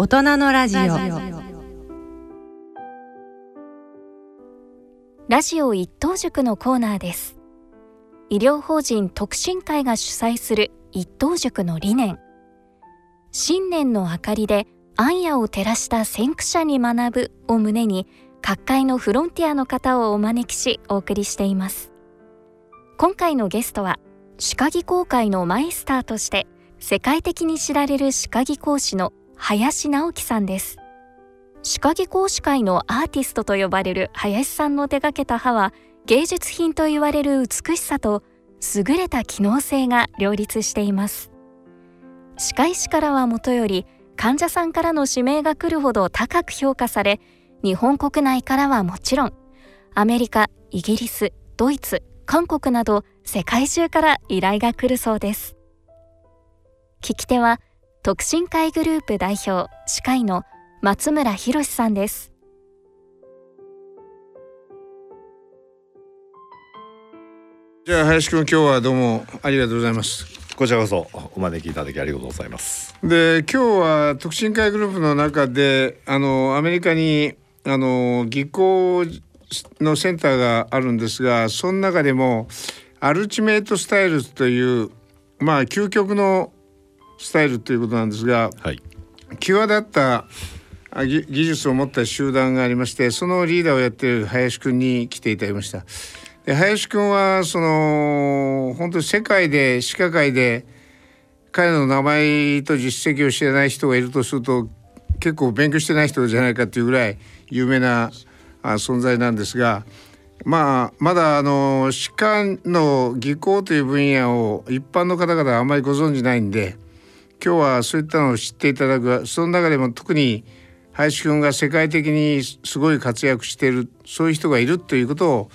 大人のラジオ。ラジオ一等塾のコーナーです。医療法人特進会が主催する一等塾の理念。新年の明かりで暗夜を照らした先駆者に学ぶを胸に各界のフロンティアの方をお招きしお送りしています。今回のゲストは歯科技工会のマイスターとして世界的に知られる歯科技講師の林直樹さんです。歯科技講師会のアーティストと呼ばれる林さんの手掛けた歯は芸術品と言われる美しさと優れた機能性が両立しています。歯科医師からはもとより患者さんからの指名が来るほど高く評価され日本国内からはもちろんアメリカイギリスドイツ韓国など世界中から依頼が来るそうです。聞き手は特進会グループ代表歯科医の松村博さんです。じゃあ林くん今日はどうもありがとうございます。こちらこそお招きいただきありがとうございます。で今日は特進会グループの中であのアメリカにあの技工のセンターがあるんですがその中でもアルチメイトスタイルというまあ究極のスタイルということなんですが、はい、際立った技術を持った集団がありましてそのリーダーをやっている林くんに来ていただきました。で林くんはその本当に世界で歯科界で彼の名前と実績を知らない人がいるとすると結構勉強してない人じゃないかというぐらい有名な存在なんですが、まあ、まだあの歯科の技工という分野を一般の方々はあまりご存じないんで今日はそういったのを知っていただくその中でも特に林くんが世界的にすごい活躍しているそういう人がいるということを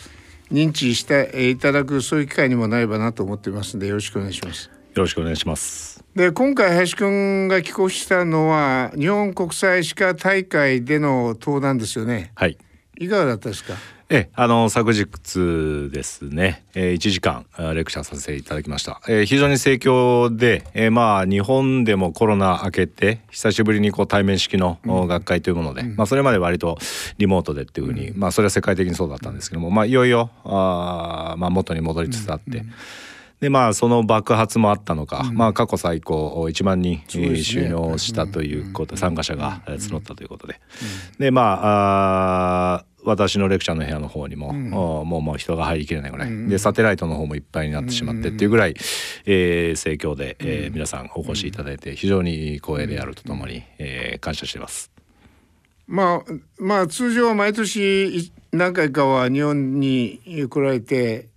認知していただくそういう機会にもなればなと思っていますのでよろしくお願いします。よろしくお願いします。で今回林くんが寄稿したのは日本国際歯科大会での登壇ですよね。はい。いかがだったですか？えあの昨日ですね、えー、1時間レクチャーさせていただきました、えー、非常に盛況で、えー、まあ日本でもコロナ明けて久しぶりにこう対面式の学会というもので、うん、まあ、それまで割とリモートでっていうふうに、うん、まあそれは世界的にそうだったんですけども、まあ、いよいよあ、まあ、元に戻りつつあって。うん。でまあその爆発もあったのか、うん、まあ過去最高1万人、ね、収納したということ、参加者が募ったということで、でまああ私のレクチャーの部屋の方にも、うん、もうもう人が入りきれないぐらい、うん、でサテライトの方もいっぱいになってしまってっていうぐらい、えー、盛況で、えー、皆さんお越しいただいて非常に光栄であるとともに、えー、感謝しています。まあまあ通常は毎年何回かは日本に来られて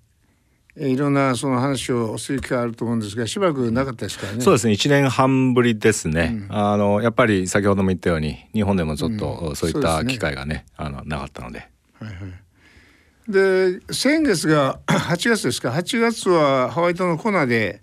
いろんなその話をする機会あると思うんですがしばらくなかったですからね。そうですね。1年半ぶりですね、うん、あのやっぱり先ほども言ったように日本でもちょっとそういった機会がね。うん、ねあのなかったので。はいはい。で先月が 8月ですか。8月はハワイ島のコナで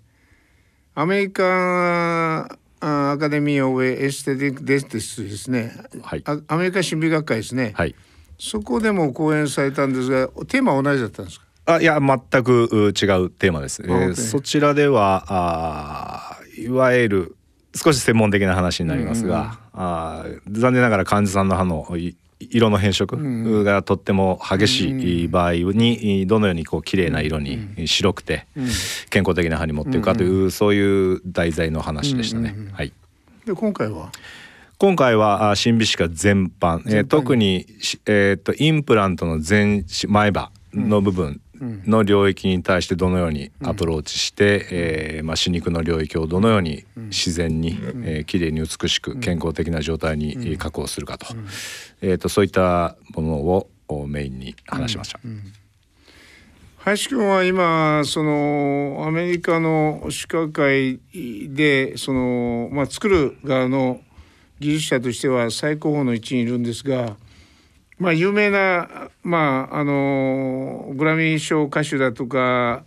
アメリカアカデミー・オブ・エステティック・デンティスですね、はい、アメリカ神秘学会ですね、はい、そこでも講演されたんですがテーマは同じだったんですか？あいや全く違うテーマです。えー、そちらではあいわゆる少し専門的な話になりますが、うんうん、あ残念ながら患者さんの歯の色の変色がとっても激しい場合にどのようにこう綺麗な色に白くて健康的な歯に持っていくかというそういう題材の話でしたね。はい、で今回は？今回は新美歯科全般、えー、特に、えーと、とインプラントの前前歯の部分の領域に対してどのようにアプローチして、うん、えー、まあ、歯肉の領域をどのように自然に、うん、えー、きれいに美しく健康的な状態に確保するかと,、えーと、そういったものをメインに話しました。林くん。は今そのアメリカの歯科会でその、まあ、作る側の技術者としては最高峰の位置にいるんですがまあ、有名な、まあ、あのグラミー賞歌手だとか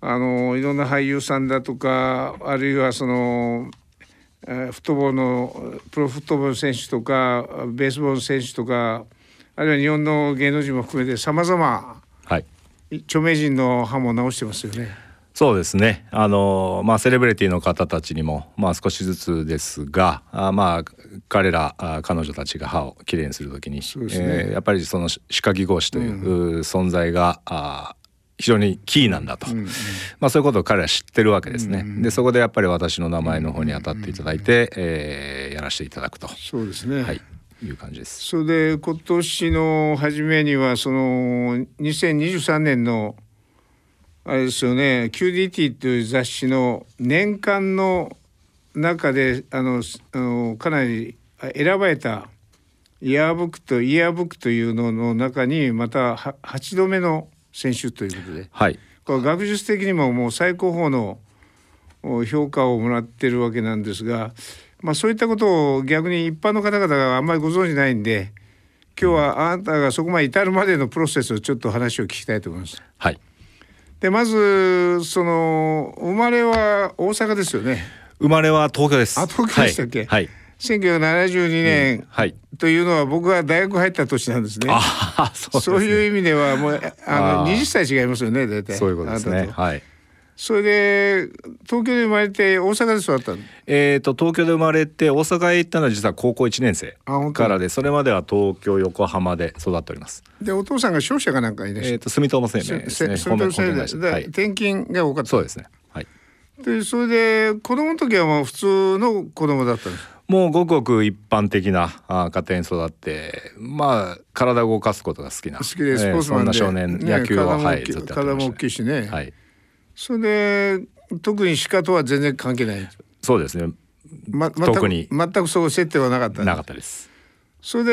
あのいろんな俳優さんだとかあるいはそのフットボールのプロフットボール選手とかベースボール選手とかあるいは日本の芸能人も含めてさまざま著名人の歯も直してますよね。そうですねあのまあセレブリティの方たちにもまあ少しずつですがあまあ彼らあ彼女たちが歯をきれいにするときに、そうですね。えーやっぱりその歯科技講師という、存在があ非常にキーなんだと、まあ、そういうことを彼ら知ってるわけですね。でそこでやっぱり私の名前の方に当たっていただいて、えーやらせていただくと、そうですね。はい、いう感じです。それで今年の初めにはその2023年のあれですよね QDT という雑誌の年間の中であのすあのかなり選ばれたイヤーブックとイヤーブックというのの中にまたは8度目の選手ということではいこれ学術的にももう最高峰のお評価をもらってるわけなんですが、まあ、そういったことを逆に一般の方々があんまりご存じないんで今日はあなたがそこまで至るまでのプロセスをちょっと話を聞きたいと思います。はいでまずその生まれは大阪ですよね。生まれは東京です。あ東京でしたっけ？はい。1972年はい。というのは僕が大学入った年なんですね。ああ、そうですね。そういう意味ではもうあのあー20歳違いますよね大体。そういうことですねはい。それで東京で生まれて大阪で育ったの。えー、と東京で生まれて大阪へ行ったのは実は高校1年生からでそれまでは東京横浜で育っております。でお父さんが商社かなんかいらっしゃる。えー、と住友生命ですね。それとそれで本命。転勤が多かった。そうですね。はい。でそれで子供の時はもう普通の子供だったんです。もうごくごく一般的なあ家庭に育ってまあ体を動かすことが好きな好きでスポーツマンで、えーそんな少年、ね野球を体も大きはいずっとやって体も大きいしね。はい。それで特に歯科とは全然関係ない。そうですね。ま、特に全くそう接点はなかった。なかったです。それ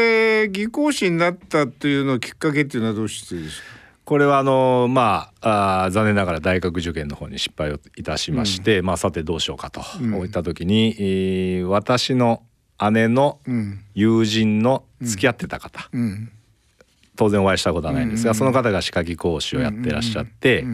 で技工士になったっていうのきっかけっていうのはどうしてですか？これはあのまあ残念ながら大学受験の方に失敗をいたしまして、まあさてどうしようかといった時に、えー私の姉のうん。友人の付き合ってた方、うん当然お会いしたことはないんですが、その方が歯科技講師をやってらっしゃって、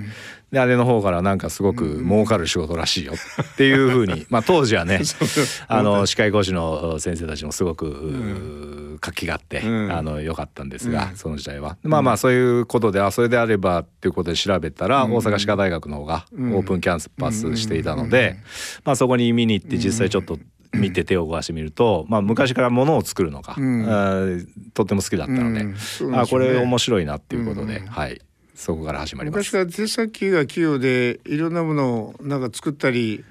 で姉の方からなんかすごく儲かる仕事らしいよっていうふうに、まあ当時はね あの歯科技講師の先生たちもすごく、活気があって、うん。あの良かったんですが、その時代は。まあまあそういうことであそれであればっていうことで調べたら、大阪歯科大学の方がオープンキャンパスしていたので、まあそこに見に行って実際ちょっと見て手を動かしてみると、まあ、昔からものを作るのが、ん。あーとっても好きだったので、うん。そうなんあこれ面白いなっていうことで、はい。そこから始まります。昔から手先が器用でいろんなものをなんか作ったり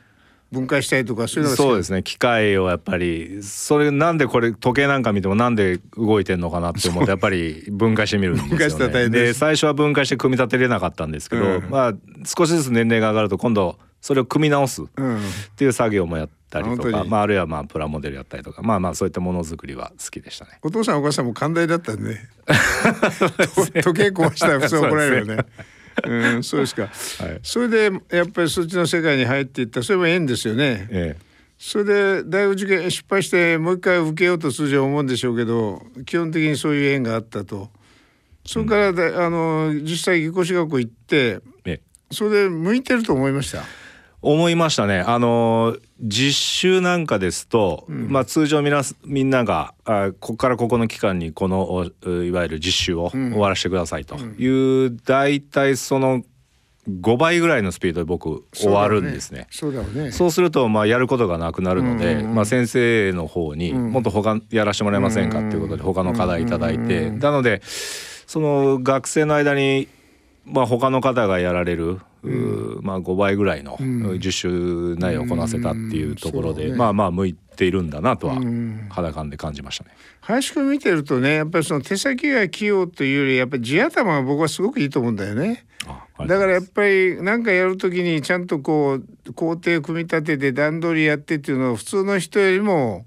分解したりとかそういうの？そうですね。機械をやっぱりそれなんでこれ時計なんか見てもなんで動いてんのかなって思ってやっぱり 分解してみるんですよね。で最初は分解して組み立てれなかったんですけど、うん。まあ少しずつ年齢が上がると今度それを組み直すっうんていう作業もやったりとか、あ本当にまあ、あるいはまあプラモデルやったりとかまあまあそういったものづくりは好きでしたね。お父さんお母さんも寛大だったんでと 時計壊したら普通怒られるよね。うん、そうですか。はいそれでやっぱりそっちの世界に入っていったそれも縁ですよね。えそれで大学受験失敗してもう一回受けようと通常思うんでしょうけど基本的にそういう縁があったと。それからで、あの実際技工士学校行ってえええそれで向いてると思いました？思いましたね。あの実習なんかですと、まあ通常みなみんながあここからここの期間にこのおいわゆる実習を終わらせてくださいと。いう、大体その5倍ぐらいのスピードで僕終わるんですね。そうだろうね。そうするとまあやることがなくなるので、うんうんうん。まあ、先生の方にもっと他やらせてもらえませんかっていうことで他の課題いただいて、なのでその学生の間にまあ他の方がやられる、うーまあ5倍ぐらいの実習内容をこなせたっていうところで、ねまあまあ向いているんだなとはん。肌感で感じましたね。林くん見てるとねやっぱりその手先が器用というよりやっぱり地頭が僕はすごくいいと思うんだよね。あだからやっぱり何かやるときにちゃんとこう工程を組み立てて段取りやってっていうのを普通の人よりも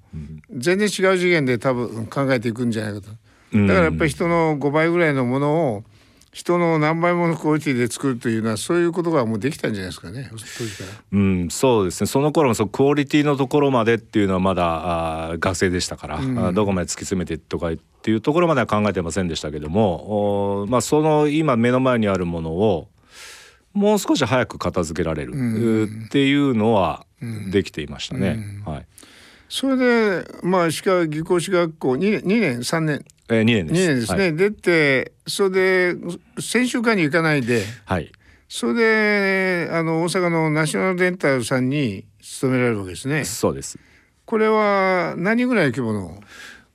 全然違う次元で多分考えていくんじゃないかと。うん。だからやっぱり人の5倍ぐらいのものを人の何倍ものクオリティで作るというのはそういうことがもうできたんじゃないですかね。うん、そうですね。その頃もそのクオリティのところまでっていうのはまだあー学生でしたから、あーどこまで突き詰めてとかっていうところまでは考えてませんでしたけどもまあ、その今目の前にあるものをもう少し早く片付けられる、っていうのはできていましたね。はい。それでまあ歯科技工士学校2年 ,2 年3年えー、2年2です。年ですね、はい。出てそれで専修科に行かないで。はい。それであの大阪のナショナルデンタルさんに勤められるわけですね。そうです。これは何ぐらい規模の？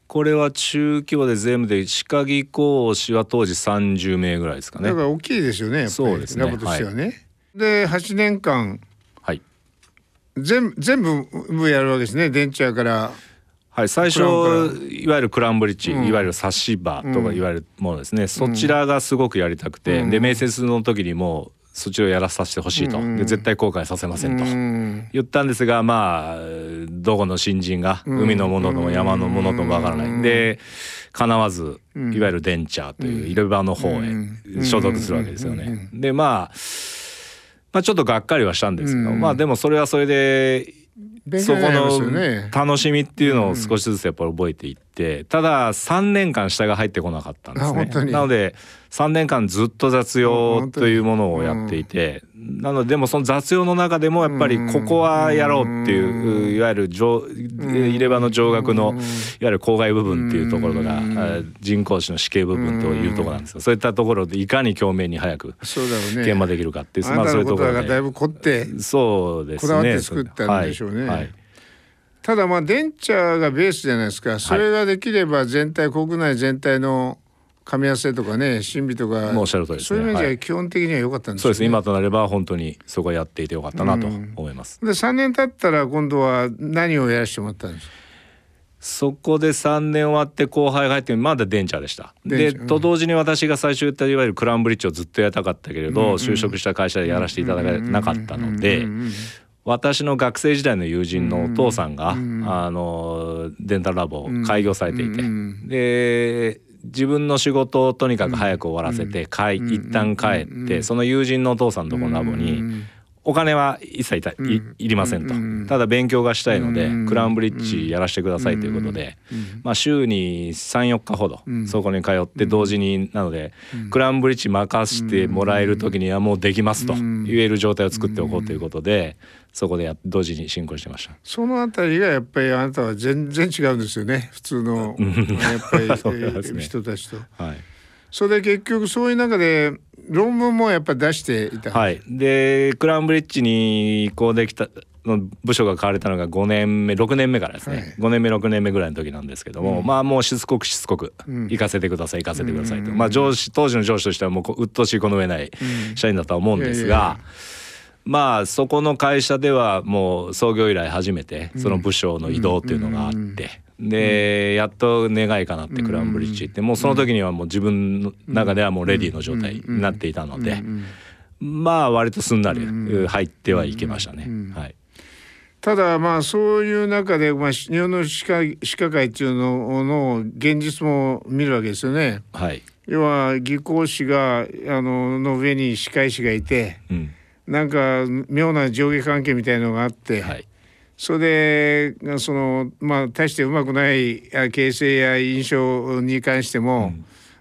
これは中規模で全部で歯科技講師は当時30名ぐらいですかね。だから大きいですよねやっぱり。そうですね。ラボとしてはね。で8年間はい。全全部やるわけですね。デンチャーからはい、最初いわゆるクランブリッジ、うん。いわゆる差し歯とうん。かいわゆるものですね、そちらがすごくやりたくて、うん。で面接の時にもそちらをやらさせてほしいと、うん。で絶対後悔させませんと、うん。言ったんですがまあどこの新人がうん。海のものとも山のものともわからない、うん。でかなわずうん。いわゆるデンチャーという入れ歯の方へうん。所属するわけですようん。ね。でまあまあちょっとがっかりはしたんですけど、うん。まあでもそれはそれで勉そこのね。楽しみっていうのを少しずつやっぱり覚えていってただ3年間下が入ってこなかったんですねなので3年間ずっと雑用というものをやっていてなのででもその雑用の中でもやっぱりここはやろうっていういわゆる上入れ歯の上顎のいわゆる口外部分っていうところがあ人工歯の歯形部分というところなんですよ。そういったところでいかに表面に早くそうだろうね。研磨できるかっていうあなたそういうところがだいでぶ凝ってそうですね。こだわって作ったんでしょうね。はい。はい。ただまあデンチャーがベースじゃないですか。それができれば全体国内全体の噛み合わせとかね審美とかおっしゃる通りですね。そういう意味じは基本的には良かったんですよね。そうです。ね今となれば本当にそこやっていてよかったなと思います、で3年経ったら今度は何をやらせてもらったんですか？そこで3年終わって後輩が入ってまだデンチャーでした。でうん。と同時に私が最初言ったいわゆるクランブリッジをずっとやりたかったけれど、就職した会社でやらせていただけなかったので、私の学生時代の友人のお父さんが、あのデンタルラボを開業されていて、で自分の仕事をとにかく早く終わらせて、帰一旦帰って、その友人のお父さんのところのラボに、お金は一切いいりませんと、ただ勉強がしたいので、クラウンブリッジやらせてくださいということで、まあ、週に34日ほどそこに通って同時になので、クラウンブリッジ任してもらえる時にはもうできますと言える状態を作っておこうということでそこでや同時に進行してました。そのあたりがやっぱりあなたは全然違うんですよね。普通のやっぱり ね。人たちと。はい。それで結局そういう中で論文もやっぱり出していた。はい、でクラウンブリッジに移行できたの部署が変われたのが5年目6年目からですね、はい。5年目6年目ぐらいの時なんですけども、まあもうしつこくしつこくうん。行かせてください行かせてくださいと、まあ上司当時の上司としてはもうこう鬱陶しいこの上ない社員だとは思うんですが。いやいやいやまあそこの会社ではもう創業以来初めてその部署の移動っていうのがあって、でやっと願いかなってクラウンブリッジ行ってもうその時にはもう自分の中ではもうレディーの状態になっていたので、まあ割とすんなり入ってはいけましたね。はい。ただまあそういう中で、まあ、日本の歯科歯科会っていうのの現実も見るわけですよね。はい。要は技工士があのの上に歯科医師がいてうんなんか妙な上下関係みたいのがあって、はいそれでそのまあ大してうまくないあ形成や印象に関しても、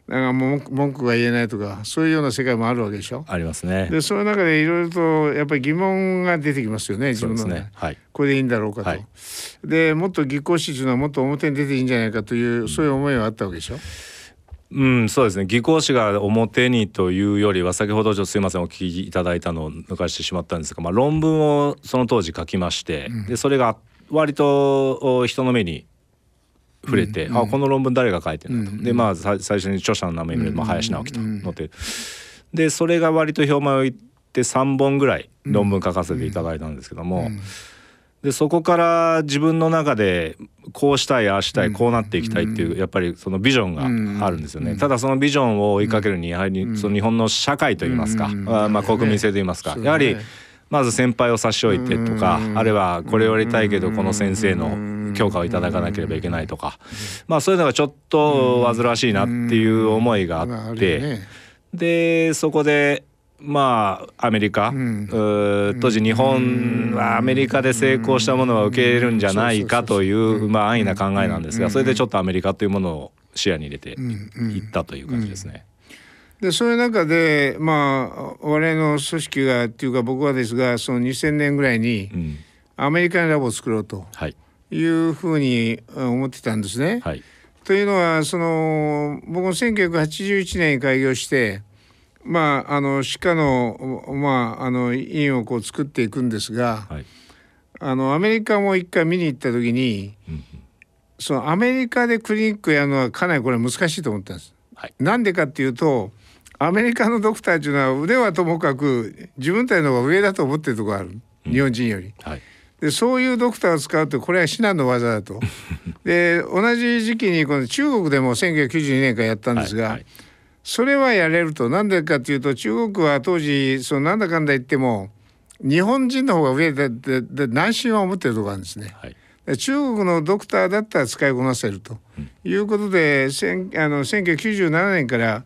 なんか文句文句が言えないとかそういうような世界もあるわけでしょ。ありますね。でそういう中でいろいろとやっぱり疑問が出てきますよね自分のね。はいこれでいいんだろうかと。はいでもっと技工士というのはもっと表に出ていいんじゃないかという、そういう思いはあったわけでしょ。うん、そうですね。技工士が表にというよりは先ほどちょっとすいませんお聞きいただいたのを抜かしてしまったんですが、まあ、論文をその当時書きまして、でそれが割とお人の目に触れて、あこの論文誰が書いてるんだと、でまあさ最初に著者の名前見る。と、まあ、林直樹と載ってる。でそれが割と表前を言って3本ぐらい論文書かせていただいたんですけども、でそこから自分の中でこうしたいああしたいこうなっていきたいっていうやっぱりそのビジョンがあるんですよね。ただそのビジョンを追いかけるにやはりその日本の社会といいますか、あまあ国民性といいますか、やはりまず先輩を差し置いてとか、あるいはこれをやりたいけどこの先生の許可をいただかなければいけないとか、まあそういうのがちょっと煩わしいなっていう思いがあって、でそこでまあアメリカ、ん。うー当時日本はアメリカで成功したものは受け入れるんじゃないかというまあ安易な考えなんですがそれでちょっとアメリカというものを視野に入れていったという感じですね。でそういう中でまあ我々の組織がっていうか僕はですがその2000年ぐらいにうん。アメリカンラボを作ろうとはい。いうふうにうん思ってたんですね。はい。というのはその僕も1981年に開業してまああの歯科のまああの院をこう作っていくんですが、はい。あのアメリカも一回見に行った時に、うんそのアメリカでクリニックやるのはかなりこれ難しいと思ったんです。はい。なんでかっていうとアメリカのドクターっていうのは腕はともかく自分たちの方が上だと思ってるところがある日本人より。はい。でそういうドクターを使うとこれは至難の技だと。で同じ時期にこの中国でも1992年からやったんですが、はいはいそれはやれるとなんでかっていうと中国は当時そのなんだかんだ言っても日本人の方が上ででで南進は持ってるところがあるんですね。はいで中国のドクターだったら使いこなせるということで、せんあの1997年から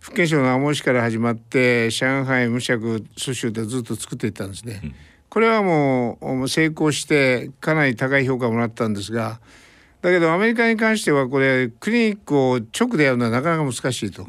福建省の網市から始まって上海無釈蘇州でずっと作っていったんですね。これはもうもう成功してかなり高い評価をもらったんですがだけどアメリカに関してはこれクリニックを直でやるのはなかなか難しいと。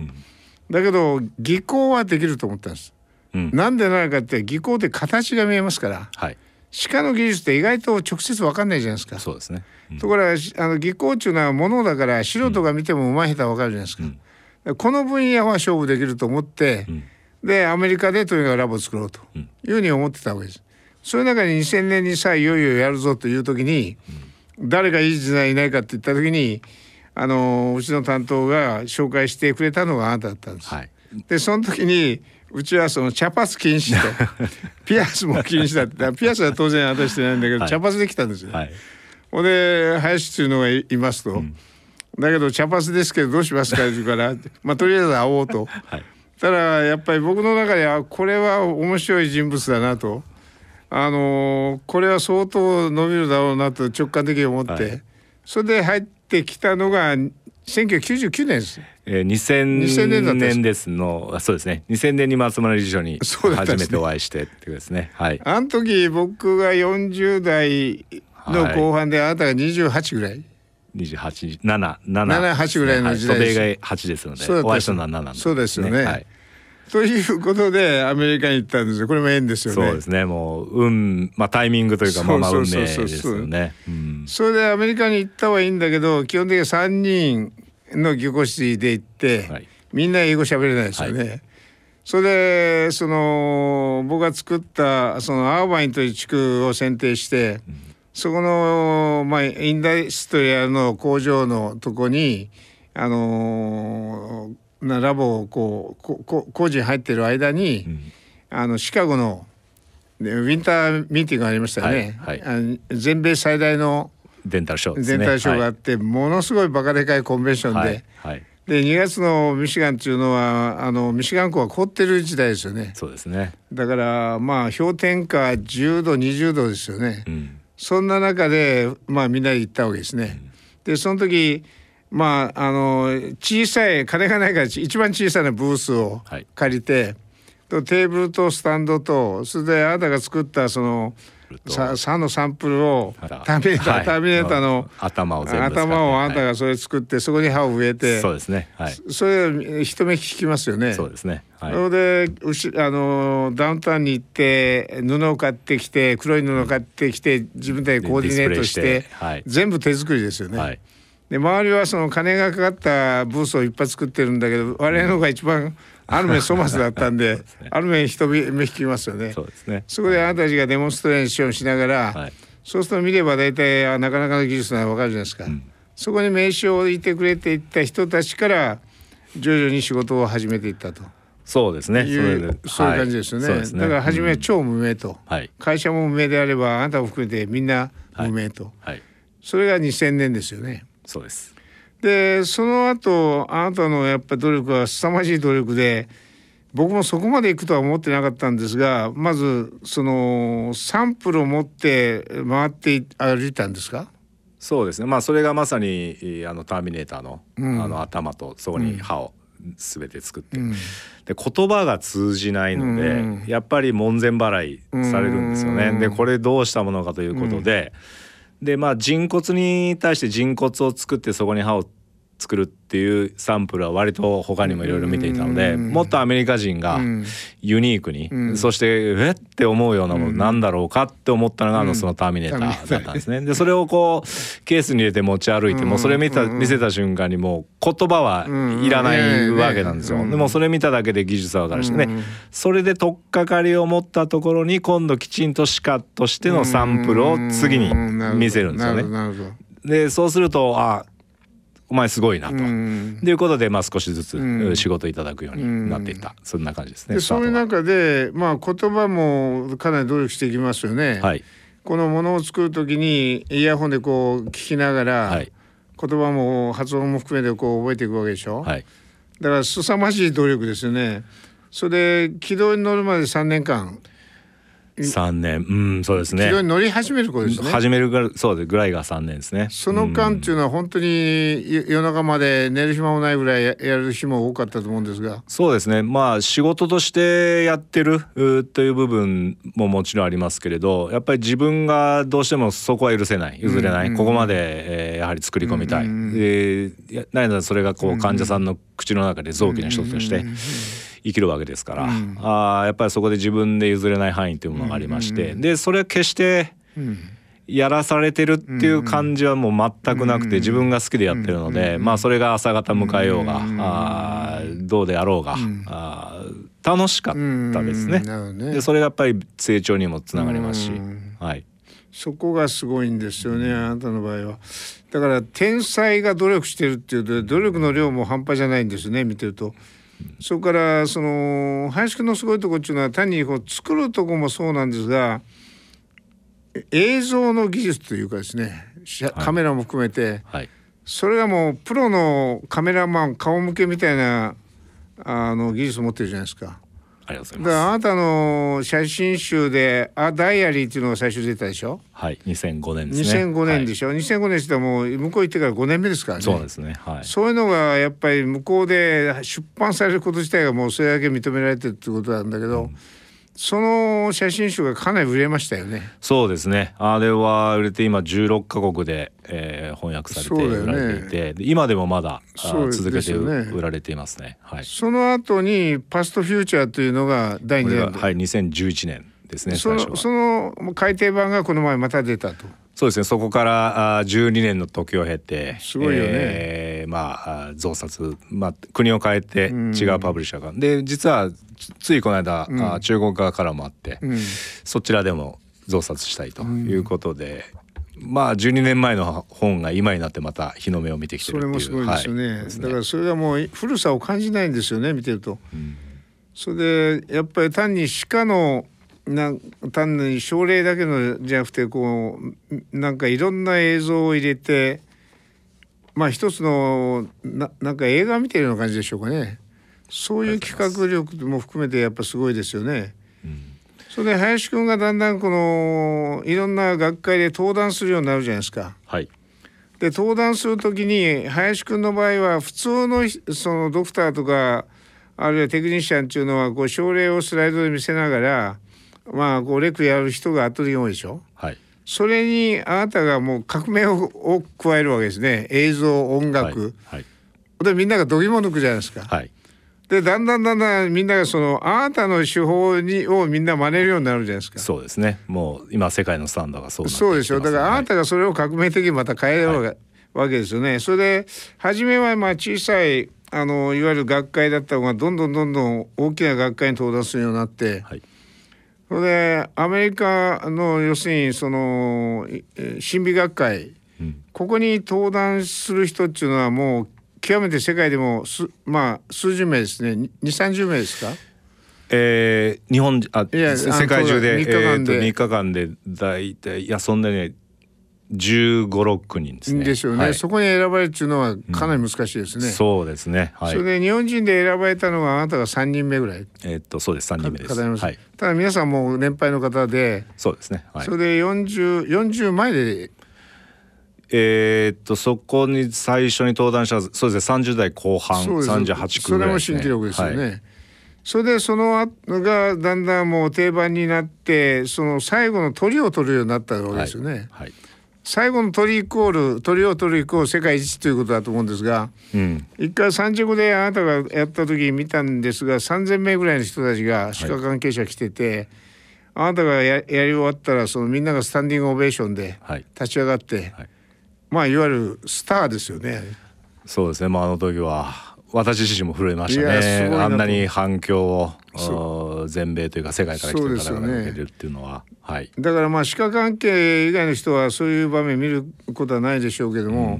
だけど技巧はできると思ったんです。うんなんでなのかって技巧って形が見えますからはい歯科の技術って意外と直接わかんないじゃないですか。そうですね。うんところがしあの技巧っていうのはものだから素人が見てもうまい下手わかるじゃないですか。この分野は勝負できると思って、んでアメリカでとにかくラボを作ろうというふうに思ってたわけです。そういう中に2000年にさあいよいよやるぞという時に、誰がいい人材いないかって言った時にあのうちの担当が紹介してくれたのがあなただったんです。はい。でその時にうちはその茶髪禁止と ピアスも禁止だってピアスは当然私してないんだけど、はい茶髪で来たんですよ。はい。ほんで林っていうのがいいますと、だけど茶髪ですけどどうしますかって言うからまあとりあえず会おうと。はい。ただやっぱり僕の中ではこれは面白い人物だなと。あのーこれは相当伸びるだろうなと直感的に思って、はい。それで入ってきたのが1999年です。えー、2000 2000年です。年ですのあそうですね。2000年に松村理事長に初めてお会いしてっていうですね。はい。あの時僕が40代の後半で、あなたが28ぐらい。2877 7 8ぐらいの時代です。はい、渡米が8ですのでお会いしたのは7なんそうですよね。はい、ということでアメリカに行ったんですよ。これも縁ですよね。そうですね。もう運まあタイミングというかまあまあ運命ですよね。うん。それでアメリカに行ったはいいんだけど基本的に3人の技工士で行って、はい。みんな英語喋れないですよね。それでその僕が作ったそのアーバインという地区を選定して、そこの、まあ、インダストリアルの工場のとこにあのなラボをこうここ工事に入ってる間に、あのシカゴのでウィンターミーティングがありましたよね、はいあの全米最大のデンタルショーですね。全体ショーがあって、ものすごいバカでかいコンベンションで、はい、はい、で2月のミシガンっていうのはあのミシガン湖は凍ってる時代ですよね。そうですね。だからまあ氷点下10度20度ですよね、うん。そんな中でまあみんなで行ったわけですね。でその時まああの小さい金がないから一番小さなブースをはい。借りて、とテーブルとスタンドとそれであなたが作ったそのさ歯のサンプルをはいターミネーター、はい。ターミネーターの頭を頭をあなたはがそれ作って、そこに歯を植えていそうですね。はい。それ一目聞きますよね。そうですね。はい。それでうしあのダウンタウンに行って布を買ってきて黒い布を買ってきて自分でコーディネートしてしてはい。全部手作りですよね。はいで周りはその金がかかったブースをいっぱい作ってるんだけど我々の方が一番ある面粗末だったんである面人目引きますよね。そうですね。そこであなたたちがデモンストレーションしながら、はい。そうすると見れば大体あなかなかの技術なの分かるじゃないですか、そこに名刺を置いてくれていった人たちから徐々に仕事を始めていったと。そうですね。そういう感じですよね,、はい。ね。だから初めはうん超無名と、はい。会社も無名であればあなたも含めてみんな無名と、はい。それが2000年ですよね。そうです。でその後あなたのやっぱ努力は凄まじい努力で僕もそこまで行くとは思ってなかったんですがまずそのサンプルを持って回って歩いたんですか？そうですね。まあそれがまさにいあのターミネーターの,、あの頭とそこに歯を全て作って、で言葉が通じないので、うん。やっぱり門前払いされるんですよね。うん。でこれどうしたものかということで、でまあ人骨に対して人骨を作ってそこに歯を作るっていうサンプルは割と他にもいろいろ見ていたのでもっとアメリカ人がユニークに、うん、そしてえ？って思うようなものなんだろうかって思ったのがあのそのターミネーターだったんですね。でそれをこうケースに入れて持ち歩いてもそれ見た見せた瞬間にもう言葉はいらないわけなんですよ。でもそれ見ただけで技術は分かるし。ねそれで取っかかりを持ったところに今度きちんとシカとしてのサンプルを次に見せるんですよね。でそうするとあお前すごいなと、いうことで、まあ、少しずつ仕事いただくようになっていった、そんな感じですね。そういう中で、まあ、言葉もかなり努力していきますよね。はい、このものを作る時にイヤホンでこう聞きながら、はい、言葉も発音も含めてこう覚えていくわけでしょ。はい、だから凄まじい努力ですよね。それで軌道に乗るまで3年間三年。うんそうですね。乗り始めることですね。始めるぐそうでぐらいが三年ですね。その間っていうのは本当に夜中まで寝る暇もないぐらいやる日も多かったと思うんですが。そうですね。まあ仕事としてやってるという部分ももちろんありますけれどやっぱり自分がどうしてもそこは許せない。譲れない、うんうん、ここまで、えー、やはり作り込みたい、うんうん、で何だそれがこう患者さんの口の中で臓器の一つとして、うんうんうん生きるわけですから、うん、あやっぱりそこで自分で譲れない範囲というものがありまして、でそれは決してやらされてるっていう感じはもう全くなくて自分が好きでやってるので、まあそれが朝方迎えようが、あどうであろうが、あ楽しかったですね。でそれがやっぱり成長にもつながりますし、はい。そこがすごいんですよね、あなたの場合は。だから天才が努力してるっていうと努力の量も半端じゃないんですね見てると。それからその林くんのすごいとこっていうのは単にこう作るとこもそうなんですが映像の技術というかですねカメラも含めて、はい、それがもうプロのカメラマン顔向けみたいなあの技術を持ってるじゃないですか。ありがとうございます。あなたの写真集で「あダイアリー」っていうのが最初出たでしょ？はい2005年ですね。2005年でしょ、はい、2005年してもう向こう行ってから5年目ですからねそうですね。はい。そういうのがやっぱり向こうで出版されること自体がもうそれだけ認められてるってことなんだけど、うんその写真集がかなり売れましたよね。そうですね。あれは売れて今16カ国で、えー、翻訳されて売られていて、ね、今でもまだ、ね、続けて売られていますね。はい。その後にパストフューチャーというのが第2弾。はい、2011年ですね。そのその改訂版がこの前また出たと。そうですね。そこからあ12年の時を経てすごいよね、えー、まあ増刷、まあ、国を変えて違うパブリッシャーが、うん、で実はついこの間、うん、あ中国側からもあって、うん、そちらでも増刷したいということで、まあ12年前の本が今になってまた日の目を見てきてるっていう。それもすごいですよね。はい、だからそれがもう古さを感じないんですよね見てると。それでやっぱり単に鹿のな単に症例だけのじゃなくてこうなんかいろんな映像を入れてまあ一つのななんか映画見てるような感じでしょうかねそういう企画力も含めてやっぱすごいですよね。うん、それで林くんがだんだんこのいろんな学会で登壇するようになるじゃないですか。はい、で登壇する時に林くんの場合は普通のそのドクターとかあるいはテクニシャンっていうのはこう症例をスライドで見せながらまあこうレクやる人が圧倒的に多いでしょ？はい。それにあなたがもう革命をを加えるわけですね。映像音楽。はい。はい、でみんながどぎも抜くじゃないですか。はい。でだんだんだんだんみんながそのあなたの手法にをみんな真似るようになるじゃないですか。そうですね。もう今世界のスタンドがそうそうでしょ？だからあなたがそれを革命的にまた変えるわけですよね。それで初めはまあ小さいあのいわゆる学会だったのがどんどんどんどん大きな学会に到達するようになって。はいそれでアメリカの要するにその神秘学会、うん、ここに登壇する人っていうのはもう極めて世界でもすまあ数十名ですね。2 3 0名ですか？えー、日本あいや世界中で3日間で,、えー、3日間で大体いやそんなに十五六人ですね。でしょうね、はい、そこに選ばれるっていうのはかなり難しいですね。うん、そうですね。はい、それで日本人で選ばれたのはあなたが三人目ぐらい。えー、っとそうです三人目です。はい、ただ皆さんも年配の方で。そうですね。はい、それで四十四十前で。えー、っとそこに最初に登壇したそうですね三十代後半三十八区ぐらい、ね、それも新記録ですよね。はいそれでその後がだんだんもう定番になってその最後の鳥を取るようになったわけですよね。はい、はい最後の鳥イコール鳥を取るイコール世界一ということだと思うんですが、うん、一回三着であなたがやった時見たんですが3,000名ぐらいの人たちが歯科関係者来てて、はい、あなたがややり終わったらそのみんながスタンディングオベーションで立ち上がって、はい、まあいわゆるスターですよね。そうですね、まあ、あの時は私自身も震えましたね。あんなに反響を全米というか世界から来てる方が受けてるっていうのは、ね、はい、だからまあ歯科関係以外の人はそういう場面見ることはないでしょうけども、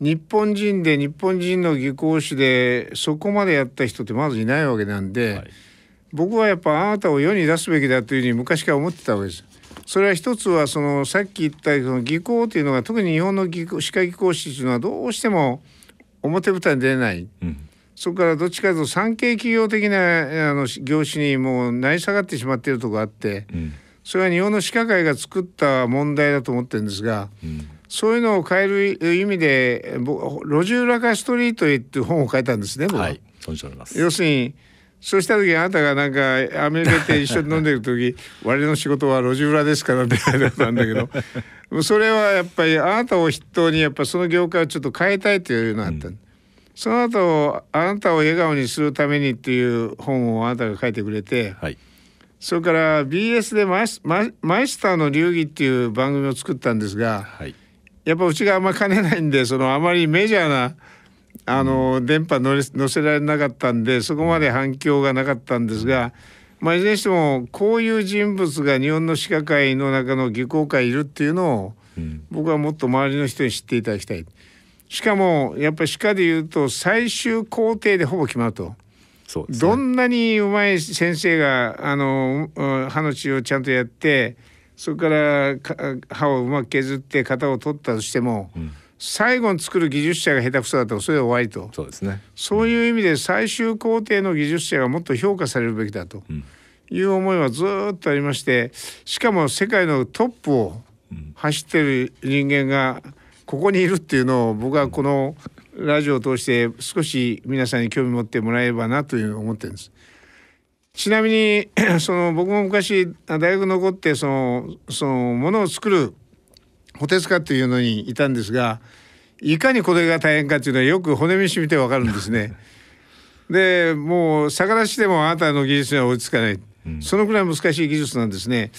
うん、日本人で日本人の技工士でそこまでやった人ってまずいないわけなんで、はい、僕はやっぱあなたを世に出すべきだというふうに昔から思ってたわけです。それは一つはそのさっき言ったその技工というのが特に日本の技歯科技工士というのはどうしても表舞台に出れない、うん、そこからどっちかというと産経企業的なあの業種にもう成り下がってしまっているところがあって、うん、それは日本の歯科会が作った問題だと思ってるんですが、うん、そういうのを変える意味で「路地裏化ストリートへ」っていう本を書いたんですね僕は。はい、要するにそうした時あなたがなんかアメリカ行って一緒に飲んでる時「我の仕事は路地裏ですから」って言われたんだけど。それはやっぱりあなたを筆頭にやっぱその業界をちょっと変えたいというのがあった、うん、その後あなたを笑顔にするためにっていう本をあなたが書いてくれて、はい、それから BS でマイスマイスターの流儀っていう番組を作ったんですが、はい、やっぱうちがあんま金ないんでそのあまりメジャーなあの、うん、電波乗せられなかったんでそこまで反響がなかったんですが、まあ、いずれにしてもこういう人物が日本の歯科界の中の技工界いるっていうのを、うん、僕はもっと周りの人に知っていただきたい。しかもやっぱり歯科でいうと最終工程でほぼ決まると。ね、どんなにうまい先生があの歯の治療をちゃんとやってそれから歯をうまく削って型を取ったとしても、うん、最後に作る技術者が下手くそだとそれで終わりと。そうですね。そういう意味で最終工程の技術者がもっと評価されるべきだと。いう思いはずっとありましてしかも世界のトップを走ってる人間がここにいるっていうのを僕はこのラジオを通して少し皆さんに興味持ってもらえればなという思ってるんです。ちなみに その僕も昔大学残ってそのそのものを作る補鉄家っていうのにいたんですがいかにこれが大変かっていうのはよく骨身しみてわかるんですね。でもう逆立ちでもあなたの技術には追いつかない、うん、そのくらい難しい技術なんですね。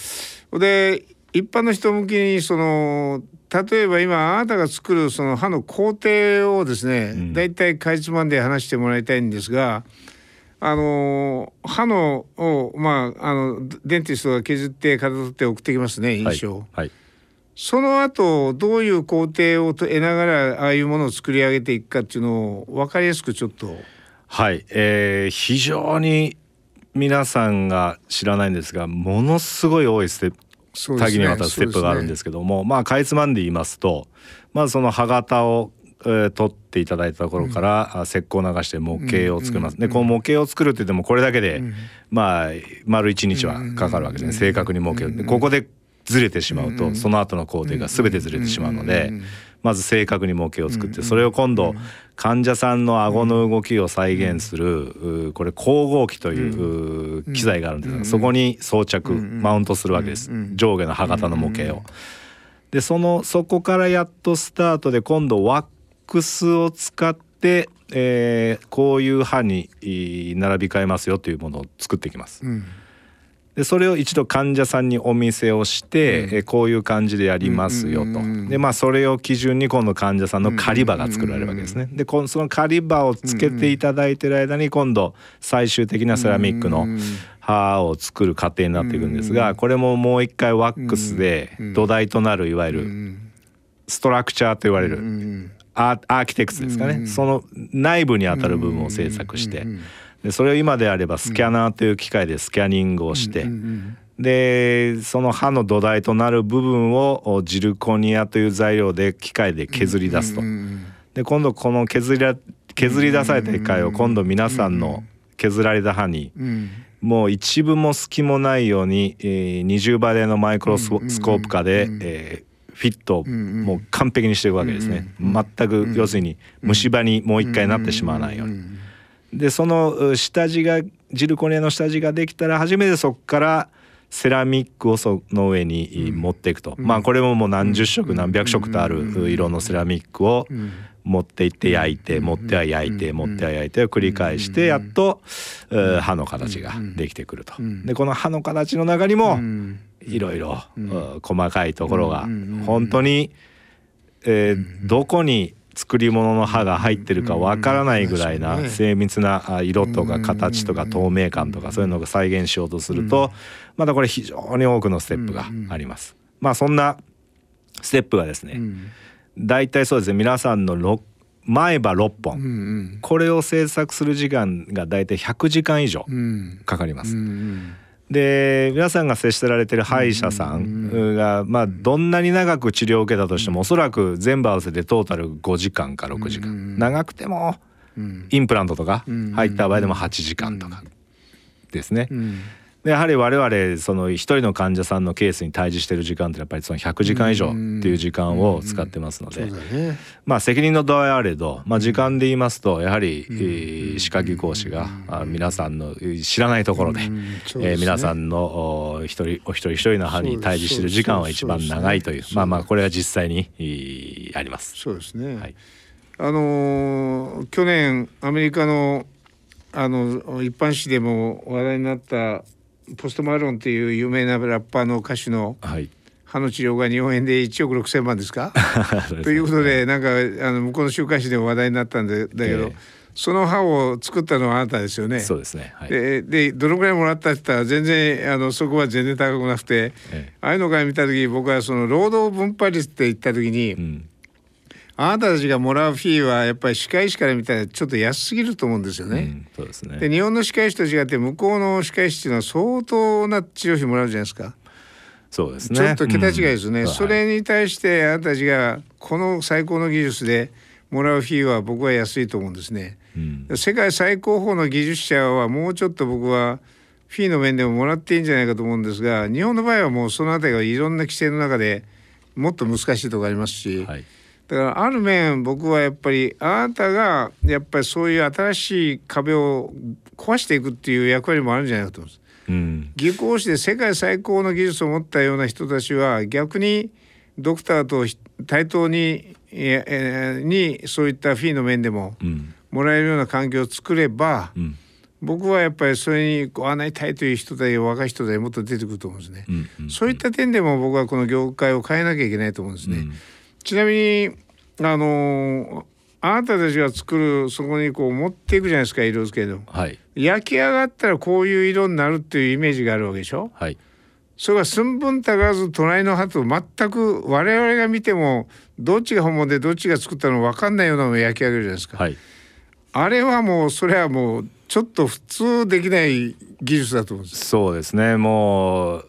で一般の人向けにその例えば今あなたが作るその歯の工程をですね、うん、だいたいかいつまんで話してもらいたいんですがあの歯のをまああのデンティストが削って型取って送ってきますね印象、はい。はい、その後どういう工程を得ながらああいうものを作り上げていくかっていうのを分かりやすくちょっと。はい、えー、非常に皆さんが知らないんですがものすごい多いステップ多岐にわたるステップがあるんですけども、ね、まあかいつまんで言いますとまずその歯型を、えー、取っていただいたところから、うん、石膏を流して模型を作ります。うん、でこの模型を作るって言ってもこれだけで、うん、まあ丸一日はかかるわけですね、正確に模型でここでずれてしまうと、その後の工程が全てずれてしまうので、まず正確に模型を作ってそれを今度患者さんの顎の動きを再現するこれ光合機という機材があるんですがそこに装着マウントするわけです。上下の歯型の模型を。でそのそこからやっとスタートで今度ワックスを使って、えー、こういう歯に並び替えますよというものを作っていきます。うんでそれを一度患者さんにお見せをして、うん、えこういう感じでやりますよと、でまあそれを基準に今度患者さんの狩り場が作られるわけですね。でその狩り場をつけていただいてる間に今度最終的なセラミックの歯を作る過程になっていくんですがこれももう一回ワックスで土台となるいわゆるストラクチャーと言われるアーキテクツですかね。その内部にあたる部分を制作して。でそれを今であればスキャナーという機械でスキャニングをして、でその歯の土台となる部分をジルコニアという材料で機械で削り出すと。で今度この削り削り出された機械を今度皆さんの削られた歯にもう一部も隙もないように、えー、20倍でのマイクロスコープ化で、えー、フィットをもう完璧にしていくわけですね。全く要するに虫歯にもう一回なってしまわないように。でその下地がジルコニアの下地ができたら初めてそこからセラミックをその上に持っていくと、まあこれももう何十色何百色とある色のセラミックを持っていって焼いて持っては焼いて持っては焼いてを繰り返してやっと歯の形ができてくると。でこの歯の形の中にもいろいろ細かいところが本当に、えー、どこに作り物の刃が入ってるかわからないぐらいな精密な色とか形とか透明感とかそういうのを再現しようとするとまたこれ非常に多くのステップがあります。まあそんなステップがですね大体そうですね皆さんの前歯6本これを制作する時間が大体100時間以上かかります。で皆さんが接してられてる歯医者さんが、まあ、どんなに長く治療を受けたとしてもおそらく全部合わせてトータル5時間か6時間。長くてもインプラントとか入った場合でも8時間とかですね。でやはり我々その一人の患者さんのケースに対峙してる時間ってやっぱりその100時間以上っていう時間を使ってますので、まあ責任の度合いあれど、まあ、時間で言いますとやはり、え歯科技講師が皆さんの知らないところで,、え皆さんの一人お一人一人の歯に対峙してる時間は一番長いというまあまあこれは実際にあります。そうですね、はい、あの去年アメリカのあの一般紙でも話題になったポストマロンっていう有名なラッパーの歌手の歯の治療が日本円で1億6千万ですか？ということでなんかあの向こうの週刊誌でも話題になったんだけど、えー、その歯を作ったのはあなたですよね？そうですね。はい、ででどのぐらいもらったって言ったら全然あのそこは全然高くなくて、えー、ああいうのから見た時僕はその労働分配率って言った時に、うん、あなたたちがもらうフィーはやっぱり歯科医師から見たらちょっと安すぎると思うんですよね。うん、そうですねで日本の歯科医師と違って向こうの歯科医師っていうのは相当な治療費もらうじゃないですか。そうですね。ちょっと桁違いですね。うん、それに対してあなたたちがこの最高の技術でもらうフィーは僕は安いと思うんですね。うん、世界最高峰の技術者はもうちょっと僕はフィーの面でももらっていいんじゃないかと思うんですが日本の場合はもうその辺りはいろんな規制の中でもっと難しいところありますし。はいだからある面僕はやっぱりあなたがやっぱりそういう新しい壁を壊していくっていう役割もあるんじゃないかと思います。うん、技工士で世界最高の技術を持ったような人たちは逆にドクターと対等にえにそういったフィーの面でももらえるような環境を作れば、うん、僕はやっぱりそれにこうあなりたいという人たち若い人たちもっと出てくると思うんですね、うんうんうん、そういった点でも僕はこの業界を変えなきゃいけないと思うんですね。うんちなみにあのあなたたちが作るそこにこう持っていくじゃないですか色付けの、はい、焼き上がったらこういう色になるっていうイメージがあるわけでしょ、はい、それが寸分たがらず隣の歯と全く我々が見てもどっちが本物でどっちが作ったの分かんないようなのを焼き上げるじゃないですか、はい、あれはもうそれはもうちょっと普通できない技術だと思うんですそうですね。もう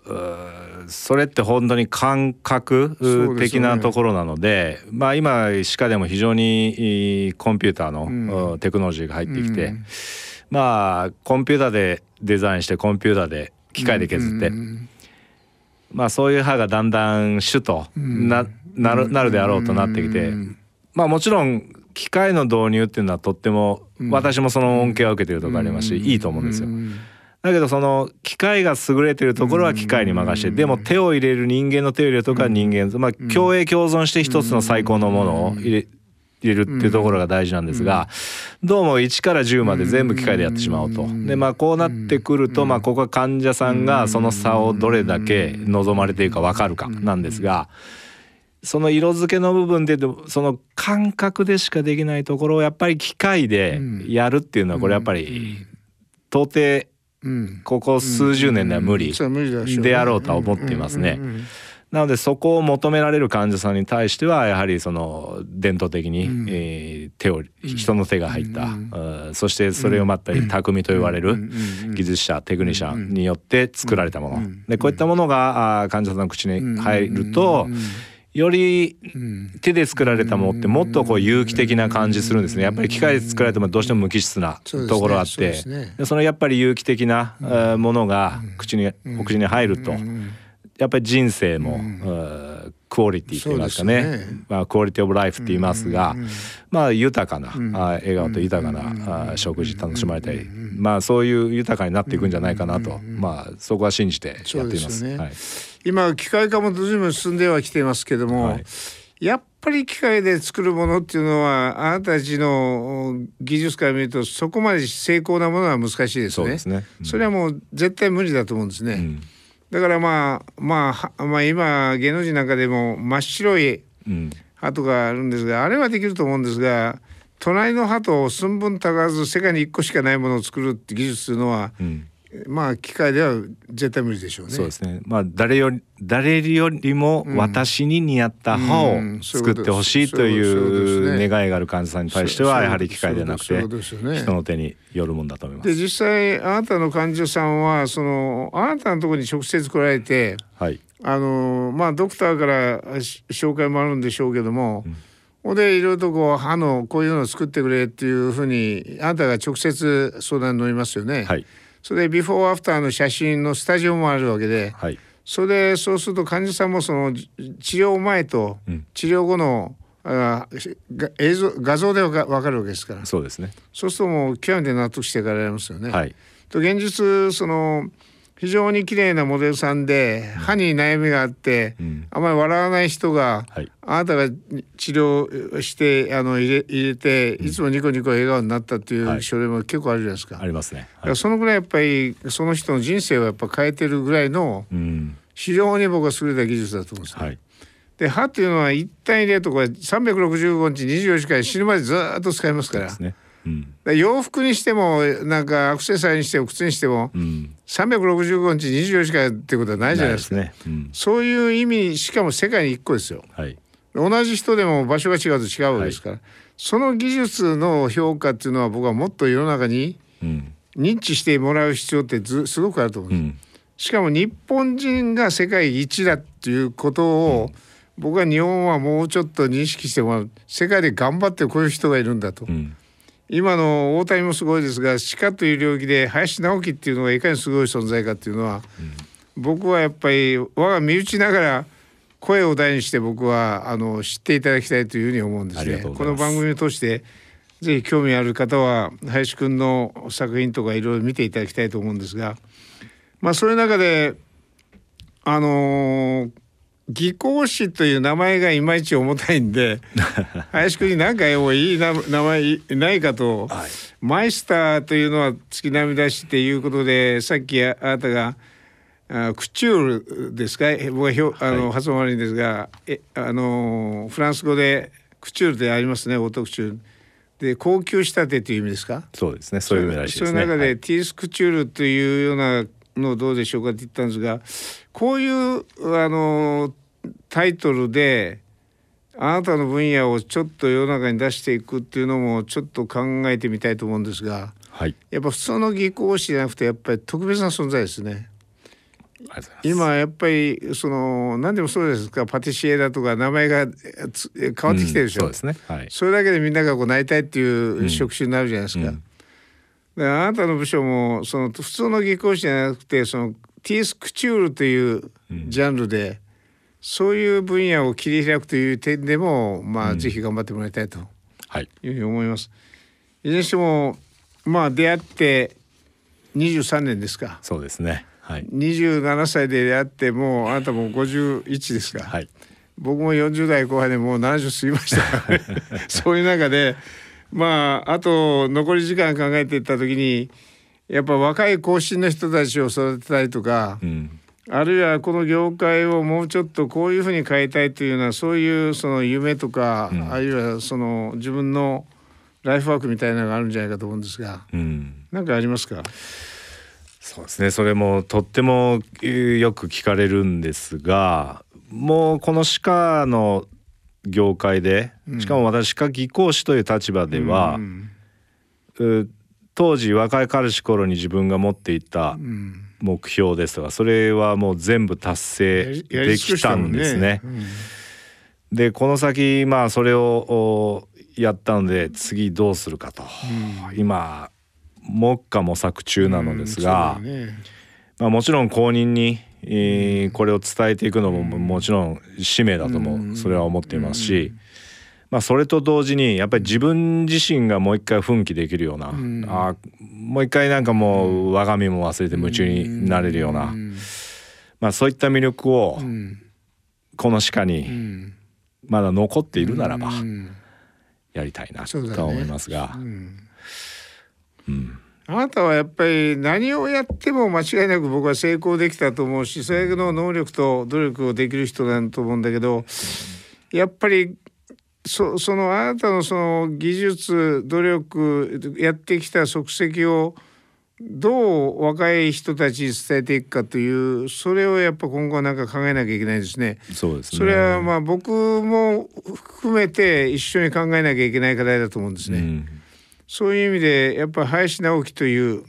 それって本当に感覚的なところなので、ね、まあ今歯科でも非常にコンピューターの、テクノロジーが入ってきて、うん、まあコンピューターでデザインしてコンピューターで機械で削って、うん、まあそういう歯がだんだん主とな,、なるなるであろうとなってきて、まあもちろん機械の導入っていうのはとっても、私もその恩恵を受けてるとこありますし、いいと思うんですよ。だけどその機械が優れてるところは機械に任してでも手を入れる人間の手を入れるとか人間まあ共栄共存して一つの最高のものを入れ入れるっていうところが大事なんですが、どうも1から10まで全部機械でやってしまおうと。でまあこうなってくるとまあここは患者さんがその差をどれだけ望まれているか分かるかなんですが。その色付けの部分でその感覚でしかできないところをやっぱり機械でやるっていうのはこれやっぱり到底ここ数十年では無理であろうとは思っていますね。なのでそこを求められる患者さんに対してはやはりその伝統的に、え手を人の手が入った、そしてそれを待ったり匠と言われる技術者テクニシャンによって作られたもの。でこういったものが患者さんの口に入るとより手で作られたものってもっとこう有機的な感じするんですね。やっぱり機械で作られてもどうしても無機質なところがあって。そ,、ね。そのやっぱり有機的なものが口にお口に入るとやっぱり人生もクオリティと言いますかね。ね。まあ、クオリティオブライフって言いますが、うんうんうん。まあ豊かな、ん。あ笑顔と豊かな、あ食事楽しまれたり、まあそういう豊かになっていくんじゃないかなと、まあそこは信じてやっています。すよね。はい、今機械化も随分進んではきていますけども、はいやっぱり機械で作るものっていうのはあなたたちの技術から見るとそこまで精巧なものは難しいですね。そね。うんそれはもう絶対無理だと思うんですね。うんだからまあまあはまあ今芸能人なんかでも真っ白いうん鳩があるんですがあれはできると思うんですが隣の鳩を寸分たがず世界に1個しかないものを作るって技術というのはうんまあ機械では絶対無理でしょうね。そうですね。まあ誰より誰よりも私に似合った歯を作ってほしいといそう願いがある患者さんに対してはやはり機械ではなくて人の手によるもんだと思いま。です実際あなたの患者さんはそのあなたのところに直接来られてはい。あのまあドクターからし紹介もあるんでしょうけども、ほんでいろいろとこう歯のこういうのを作ってくれっていうふうにあなたが直接相談に乗りますよね。はいそれでビフォーアフターの写真のスタジオもあるわけではい。それでそうすると患者さんもそのじ治療前とうん治療後の、あが映像画像でわかるわけですからそうですね。そうするともう極めて納得してかられますよね。はい。と現実その非常に綺麗なモデルさんで歯に悩みがあって、うんあまり笑わない人が、はいあなたが治療してあの入れ入れていつもニコニコ笑顔になったっていうはい症例も結構あるじゃないですか。ありますね。はい。らそのぐらいやっぱりその人の人生をやっぱ変えてるぐらいのうん。非常に僕は優れた技術だと思うんですね。はい。で歯っていうのは一体でとか365日24時間死ぬまでずっと使えますからですね。うん。洋服にしてもなんかアクセサリーにしても靴にしてもうん。365日24時間ってことはないじゃないですか。ね。うん。そういう意味しかも世界に1個ですよ。はい。同じ人でも場所が違うと違うわけですから、その技術の評価っていうのは僕はもっと世の中にうん。認知してもらう必要ってずすごくあると思うんです。うん。しかも日本人が世界一だっていうことを、僕は日本はもうちょっと認識してもらう世界で頑張ってこういう人がいるんだと、うん。今の大谷もすごいですが歯科という領域で林直樹っていうのがいかにすごい存在かっていうのは、僕はやっぱり我が身内ながら声を大にして僕はあの知っていただきたいというふうに思うんですね。この番組を通してぜひ興味ある方は林くんの作品とかいろいろ見ていただきたいと思うんですが、まあそういう中であのー技工士という名前がいまいち重たいんで 林くんに何かもういいな名前いないかと、はい。マイスターというのは月並みだしっていうことでさっきああなたがあクチュールですか？え僕はひょあの、はい。発音悪いんですがえあのフランス語でクチュールでありますねオートクチュール。で高級仕立てという意味ですか？そうですね。そういう意味らしいですね。そういう中で、はい。ティースクチュールというようなのどうでしょうかって言ったんですがこういうあのタイトルであなたの分野をちょっと世の中に出していくっていうのもちょっと考えてみたいと思うんですがはい。やっぱ普通の技工士じゃなくてやっぱり特別な存在ですね。今やっぱりその何でもそうですかパティシエだとか名前がつ変わってきてるでしょ、うんそうですね。はい。それだけでみんながこうなりたいっていう職種になるじゃないですか。うんであなたの部署もその普通の技工士じゃなくてそのティースクチュールというジャンルで、そういう分野を切り開くという点でもまあ、ぜひ頑張ってもらいたいとはい。いうふうに思います。いずれにしてもまあ出会って23年ですか。そうですね。はい。27歳で出会ってもうあなたも51ですか。はい。僕も40代後半でもう70過ぎました そういう中でまああと残り時間考えていった時にやっぱ若い後進の人たちを育てたいとか、うん。あるいはこの業界をもうちょっとこういうふうに変えたいというようなそういうその夢とか、うんあるいはその自分のライフワークみたいなのがあるんじゃないかと思うんですがうん。何かありますか？そうですねそれもとってもえーよく聞かれるんですがもうこの歯科の業界でしかも私歯科技工士という立場では当時若い彼氏頃に自分が持っていたうん。目標ですとかそれはもう全部達成できたんですね。うん。でこの先まあそれをおやったので次どうするかと、今目下模索中なのですが、まあ、もちろん公認に、えーこれを伝えていくのももちろん使命だともそれは思っていますし、まあ、それと同時にやっぱり自分自身がもう一回奮起できるような、ん。あもう一回なんかもう我が身も忘れて夢中になれるような、ん。まあ、そういった魅力をうん。この鹿うにん。まだ残っているならばうん。やりたいなとは思いますが、うん。うんあなたはやっぱり何をやっても間違いなく僕は成功できたと思うしそれの能力と努力をできる人だと思うんだけどやっぱりそそのあなたのその技術努力やってきた足跡をどう若い人たちに伝えていくかというそれをやっぱ今後はなんか考えなきゃいけないですね。そうですねそれはまあ僕も含めて一緒に考えなきゃいけない課題だと思うんですね。うんそういう意味でやっぱ林直樹という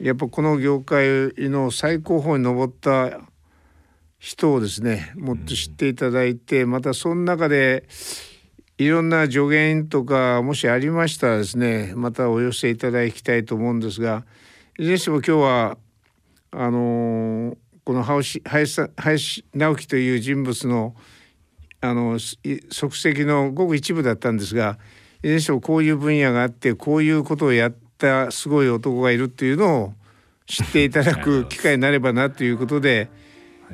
やっぱこの業界の最高峰に上った人をですねもっと知っていただいて、またその中でいろんな助言とかもしありましたらですねまたお寄せいただきたいと思うんですがいずれにしても今日はあのーこの林林直樹という人物のあの足跡のごく一部だったんですがいずれにしこういう分野があってこういうことをやったすごい男がいるっていうのを知っていただく機会になればなということで、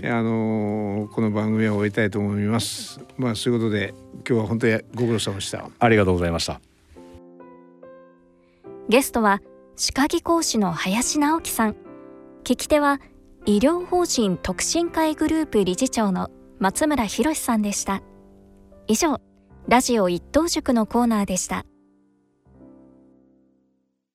あのこの番組は終えたいと思います。まあそういうことで今日は本当にご苦労様でした。ありがとうございました。ゲストは歯科技講師の林直樹さん聞き手は医療法人特進会グループ理事長の松村博さんでした以上ラジオ一等塾のコーナーでした。